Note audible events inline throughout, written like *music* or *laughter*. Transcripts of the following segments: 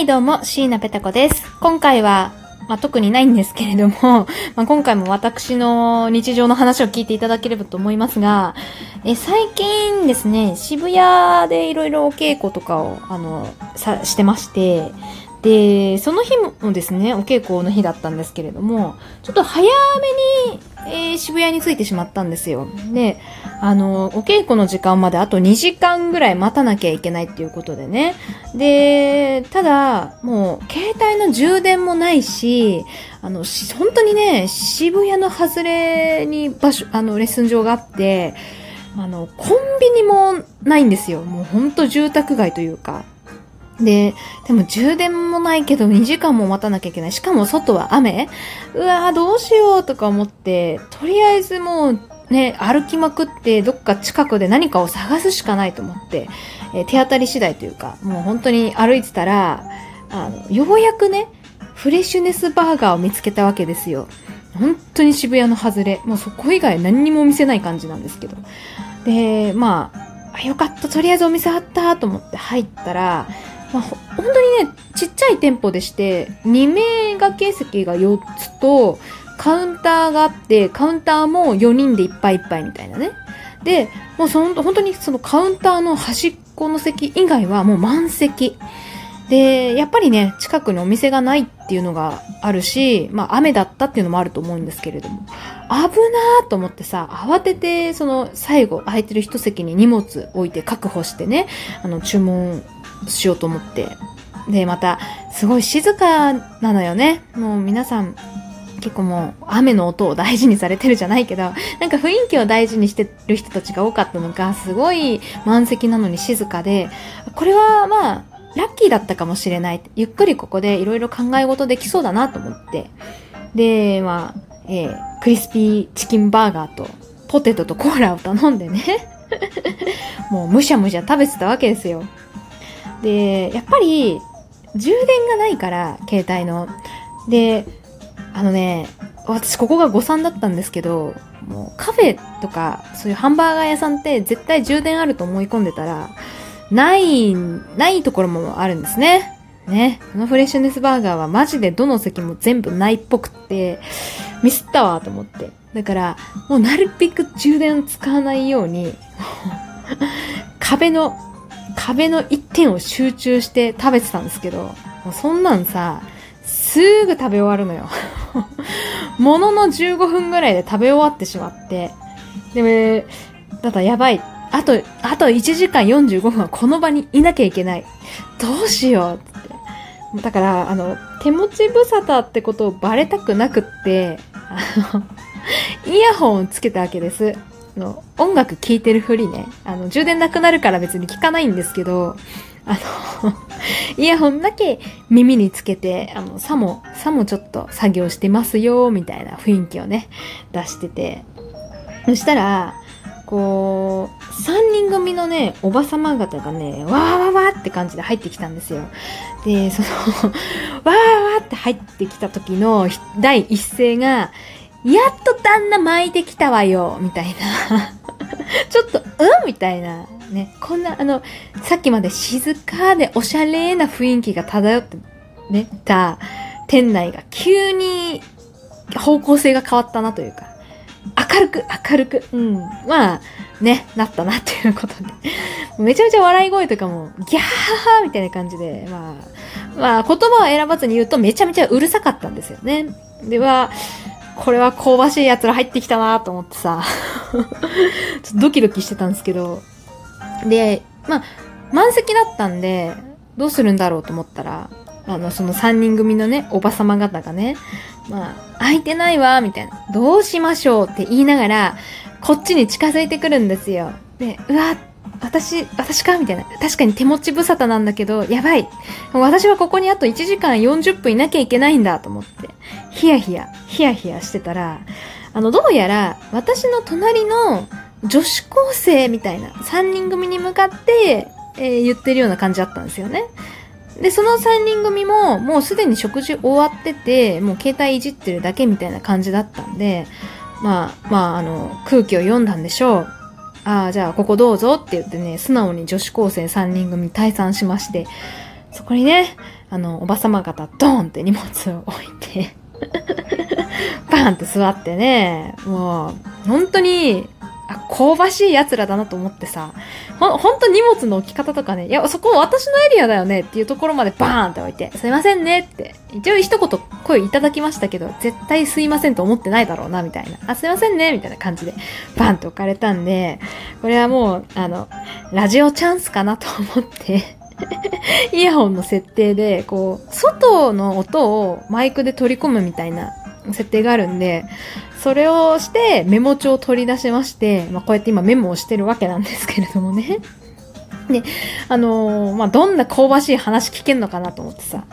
はい、どうも、椎名ペタ子です。今回は、まあ、特にないんですけれども、*laughs* まあ、今回も私の日常の話を聞いていただければと思いますが、え最近ですね、渋谷でいろいろお稽古とかを、あの、さ、してまして、で、その日もですね、お稽古の日だったんですけれども、ちょっと早めに、えー、渋谷に着いてしまったんですよ。で、あの、お稽古の時間まであと2時間ぐらい待たなきゃいけないっていうことでね。で、ただ、もう、携帯の充電もないし、あの、本当にね、渋谷の外れに場所、あの、レッスン場があって、あの、コンビニもないんですよ。もうほんと住宅街というか。で、でも充電もないけど2時間も待たなきゃいけない。しかも外は雨うわぁ、どうしようとか思って、とりあえずもうね、歩きまくってどっか近くで何かを探すしかないと思って、えー、手当たり次第というか、もう本当に歩いてたら、あの、ようやくね、フレッシュネスバーガーを見つけたわけですよ。本当に渋谷の外れ。もうそこ以外何にもお店ない感じなんですけど。で、まあ、よかった、とりあえずお店あったと思って入ったら、まあ、本当にね、ちっちゃい店舗でして、2名掛け席が4つと、カウンターがあって、カウンターも4人でいっぱいいっぱいみたいなね。で、もうその、本当にそのカウンターの端っこの席以外はもう満席。で、やっぱりね、近くにお店がないっていうのがあるし、まあ雨だったっていうのもあると思うんですけれども、危なーと思ってさ、慌てて、その最後空いてる一席に荷物置いて確保してね、あの注文しようと思って。で、また、すごい静かなのよね。もう皆さん、結構もう雨の音を大事にされてるじゃないけど、なんか雰囲気を大事にしてる人たちが多かったのか、すごい満席なのに静かで、これはまあ、ラッキーだったかもしれない。ゆっくりここでいろいろ考え事できそうだなと思って。で、まあ、えー、クリスピーチキンバーガーとポテトとコーラを頼んでね *laughs* もうむしゃむしゃ食べてたわけですよ。で、やっぱり、充電がないから、携帯の。で、あのね、私ここが誤算だったんですけど、もうカフェとか、そういうハンバーガー屋さんって絶対充電あると思い込んでたら、ない、ないところもあるんですね。ね。このフレッシュネスバーガーはマジでどの席も全部ないっぽくって、ミスったわと思って。だから、もうなるべく充電使わないように、*laughs* 壁の壁の一点を集中して食べてたんですけど、もうそんなんさ、すぐ食べ終わるのよ。*laughs* ものの15分ぐらいで食べ終わってしまって。で、だったらやばい。あと、あと1時間45分はこの場にいなきゃいけない。どうしようって。だから、あの、手持ち無沙汰ってことをバレたくなくって、あの、イヤホンをつけたわけです。の、音楽聴いてるふりね。あの、充電なくなるから別に聞かないんですけど、あの *laughs* イヤホンだけ耳につけて、あの、さも、さもちょっと作業してますよ、みたいな雰囲気をね、出してて。そしたら、こう、三人組のね、おばさま方がね、わーわーわーって感じで入ってきたんですよ。で、その *laughs* わーわーって入ってきた時の第一声が、やっと旦那巻いてきたわよ、みたいな。*laughs* ちょっと、うん？みたいな。ね。こんな、あの、さっきまで静かでおしゃれな雰囲気が漂って、ね、た店内が急に方向性が変わったなというか、明るく、明るく、うん。まあ、ね、なったなっていうことで。めちゃめちゃ笑い声とかも、ギャーハーみたいな感じで、まあ、まあ、言葉を選ばずに言うとめちゃめちゃうるさかったんですよね。では、これは香ばしい奴ら入ってきたなと思ってさ *laughs* ちょっとドキドキしてたんですけど、で、まあ、満席だったんで、どうするんだろうと思ったら、あの、その3人組のね、おばさま方がね、まあ、空いてないわ、みたいな。どうしましょうって言いながら、こっちに近づいてくるんですよ。で、うわ、私、私か？みたいな。確かに手持ち無沙汰なんだけど、やばい。私はここにあと1時間40分いなきゃいけないんだと思って、ヒヤヒヤ、ヒヤヒヤしてたら、あの、どうやら、私の隣の女子高生みたいな、3人組に向かって、えー、言ってるような感じだったんですよね。で、その3人組も、もうすでに食事終わってて、もう携帯いじってるだけみたいな感じだったんで、まあ、まあ、あの、空気を読んだんでしょう。ああ、じゃあここどうぞって言ってね、素直に女子高生3人組退散しまして、そこにね、あの、おばさま方、ドーンって荷物を置いてバーンって座ってね、もう、本当に、あ、香ばしい奴らだなと思ってさ、ほ、ほんと荷物の置き方とかね、いや、そこ私のエリアだよねっていうところまでバーンって置いて、すいませんねって、一応一言声いただきましたけど、絶対すいませんと思ってないだろうな、みたいな。あ、すいませんねみたいな感じで、バーンって置かれたんで、これはもう、あの、ラジオチャンスかなと思って *laughs* イヤホンの設定で、こう、外の音をマイクで取り込むみたいな設定があるんで、それをしてメモ帳を取り出しまして、まあ、こうやって今メモをしてるわけなんですけれどもね。で、あのー、まあ、どんな香ばしい話聞けんのかなと思ってさ、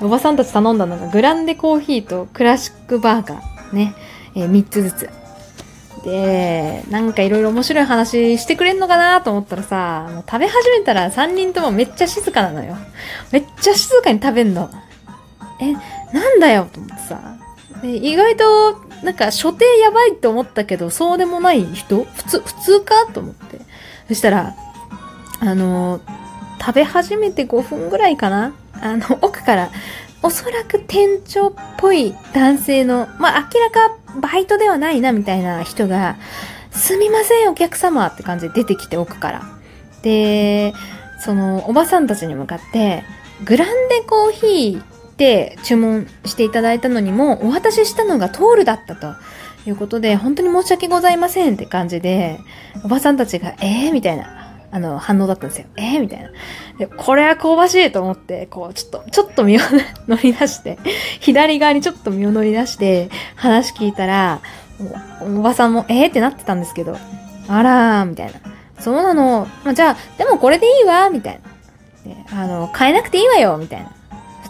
おばさんたち頼んだのがグランデコーヒーとクラシックバーガーね、えー、3つずつ。で、なんかいろいろ面白い話してくれんのかなと思ったらさ、もう食べ始めたら3人ともめっちゃ静かなのよ。めっちゃ静かに食べんの。え、なんだよと思ってさ。で意外と、なんか所定やばいって思ったけど、そうでもない人？普通、普通か？と思って。そしたら、あの、食べ始めて5分ぐらいかな？あの、奥から、おそらく店長っぽい男性の、まあ、明らかバイトではないなみたいな人が、すみませんお客様って感じで出てきて奥から。で、その、おばさんたちに向かって、グランデコーヒーって注文していただいたのにも、お渡ししたのがトールだったということで、本当に申し訳ございませんって感じで、おばさんたちが、えー？みたいな、あの、反応だったんですよ。えー？みたいな。で、これは香ばしいと思って、こう、ちょっと、ちょっと身を *laughs* 乗り出して、左側にちょっと身を乗り出して、話聞いたら、おばさんも、えー？ってなってたんですけど、あらー、みたいな。そうなの。まあ、じゃあ、でもこれでいいわ、みたいな。あの、変えなくていいわよ、みたいな。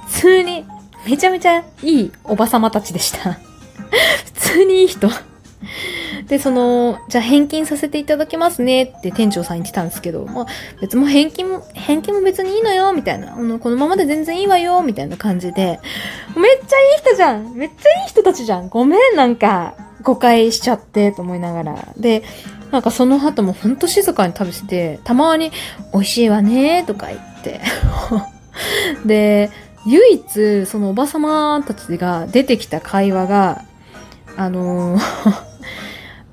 普通に、めちゃめちゃいいおばさまたちでした。普通にいい人。で、その、じゃあ返金させていただきますねって店長さん言ってたんですけど、まあ、別も返金も、返金も別にいいのよ、みたいな。あの、このままで全然いいわよ、みたいな感じで、めっちゃいい人じゃんめっちゃいい人たちじゃんごめん、なんか、誤解しちゃって、と思いながら。で、なんかその後もほんと静かに食べてて、たまに、美味しいわね、とか言って。*laughs* で、唯一、そのおばさまたちが出てきた会話が、あのー *laughs*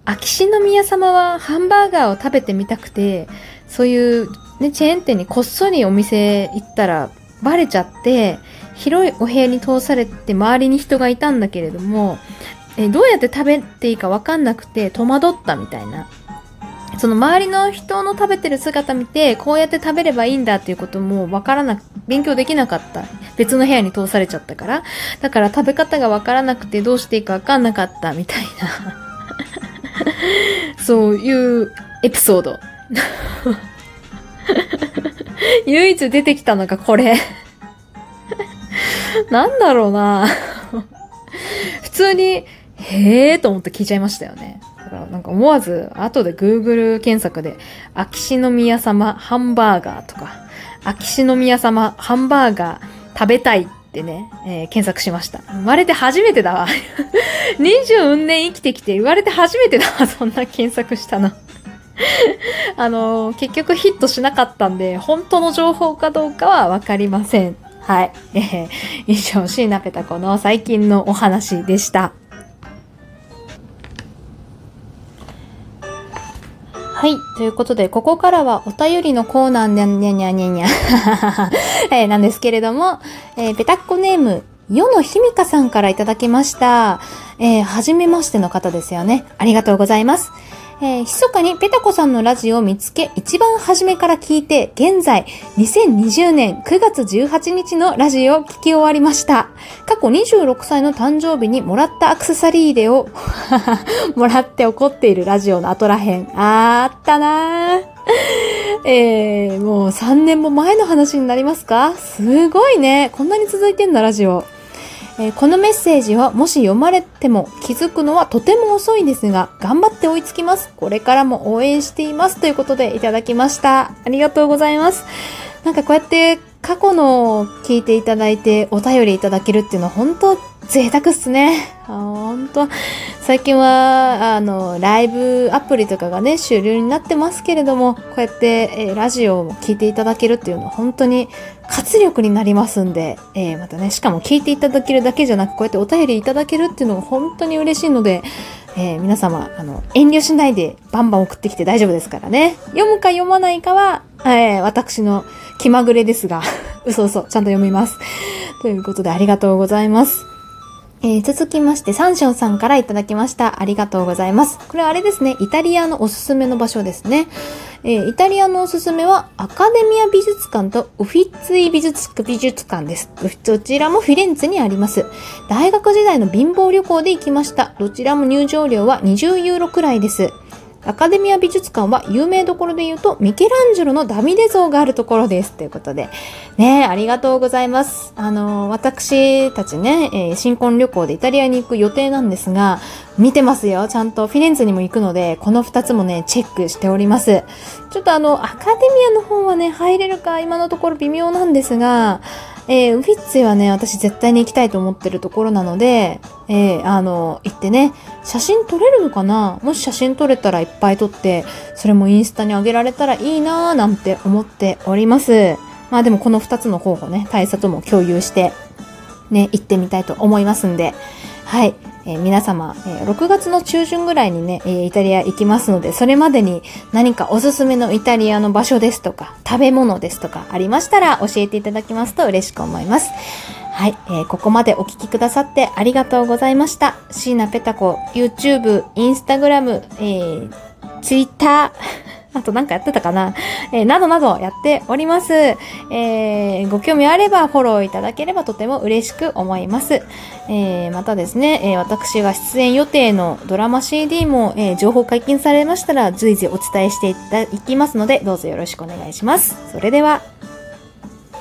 秋篠宮様はハンバーガーを食べてみたくて、そういうね、チェーン店にこっそりお店行ったらバレちゃって、広いお部屋に通されて周りに人がいたんだけれども、えどうやって食べていいかわかんなくて戸惑ったみたいな。その周りの人の食べてる姿見て、こうやって食べればいいんだっていうこともわからなく、勉強できなかった。別の部屋に通されちゃったから。だから食べ方がわからなくてどうしていいかわかんなかったみたいな。*laughs* そういうエピソード。*laughs* 唯一出てきたのがこれ *laughs* なんだろうな普通に、へーと思って聞いちゃいましたよね。からなんか思わず、後で Google 検索で、秋篠宮様ハンバーガーとか、秋篠宮様ハンバーガー食べたいってね、えー、検索しました。生まれて初めてだわ。*laughs* 20年生きてきて言われて初めてだわ、*laughs* そんな検索したの。*laughs* あのー、結局ヒットしなかったんで、本当の情報かどうかはわかりません。はい。えー、以上、シーナペタコの最近のお話でした。はい。ということで、ここからはお便りのコーナーにゃにゃにゃにゃにゃ *laughs* えー、なんですけれども、えー、ペタッコネーム、世のひみかさんからいただきました。えー、はじめましての方ですよね。ありがとうございます。えー、密かにペタコさんのラジオを見つけ、一番初めから聞いて、現在、2020年9月18日のラジオを聞き終わりました。過去26歳の誕生日にもらったアクセサリーでを *laughs* もらって怒っているラジオの後らへん。あーったなー。えー、もう3年も前の話になりますか？すごいね。こんなに続いてんだ、ラジオ。えー、このメッセージはもし読まれても気づくのはとても遅いんですが、頑張って追いつきます。これからも応援しています。ということでいただきました。ありがとうございます。なんかこうやって過去の聞いていただいてお便りいただけるっていうのは本当贅沢っすね。ほんと。最近は、あの、ライブアプリとかがね、主流になってますけれども、こうやって、えー、ラジオを聞いていただけるっていうのは本当に活力になりますんで、えー、またね、しかも聞いていただけるだけじゃなく、こうやってお便りいただけるっていうのが本当に嬉しいので、えー、皆様、あの、遠慮しないでバンバン送ってきて大丈夫ですからね。読むか読まないかは、えー、私の気まぐれですが、*laughs* 嘘嘘、ちゃんと読みます。ということでありがとうございます。えー、続きまして、サンションさんからいただきました。ありがとうございます。これあれですね、イタリアのおすすめの場所ですね。えー、イタリアのおすすめは、アカデミア美術館とウフィッツィ美術美術館です。どちらもフィレンツェにあります。大学時代の貧乏旅行で行きました。どちらも入場料は20ユーロくらいです。アカデミア美術館は有名どころで言うと、ミケランジェロのダビデ像があるところです。ということで。ねありがとうございます。あの、私たちね、えー、新婚旅行でイタリアに行く予定なんですが、見てますよ。ちゃんとフィレンツェにも行くので、この二つもね、チェックしております。ちょっとあの、アカデミアの方はね、入れるか今のところ微妙なんですが、えー、ウフィッツェはね、私絶対に行きたいと思ってるところなので、えー、あの、行ってね、写真撮れるのかな？もし写真撮れたらいっぱい撮って、それもインスタに上げられたらいいなーなんて思っております。まあでもこの二つの候補ね、大佐とも共有して、ね、行ってみたいと思いますんで、はい。えー、皆様、えー、6月の中旬ぐらいにね、え、イタリア行きますので、それまでに何かおすすめのイタリアの場所ですとか、食べ物ですとかありましたら教えていただきますと嬉しく思います。はい、えー、ここまでお聞きくださってありがとうございました。椎名ペタコ、YouTube、Instagram、えー、Twitter、あとなんかやってたかな？えー、などなどやっております。えー、ご興味あればフォローいただければとても嬉しく思います。えー、またですね、え、私が出演予定のドラマ CD も、え、情報解禁されましたら随時お伝えしていきますので、どうぞよろしくお願いします。それでは。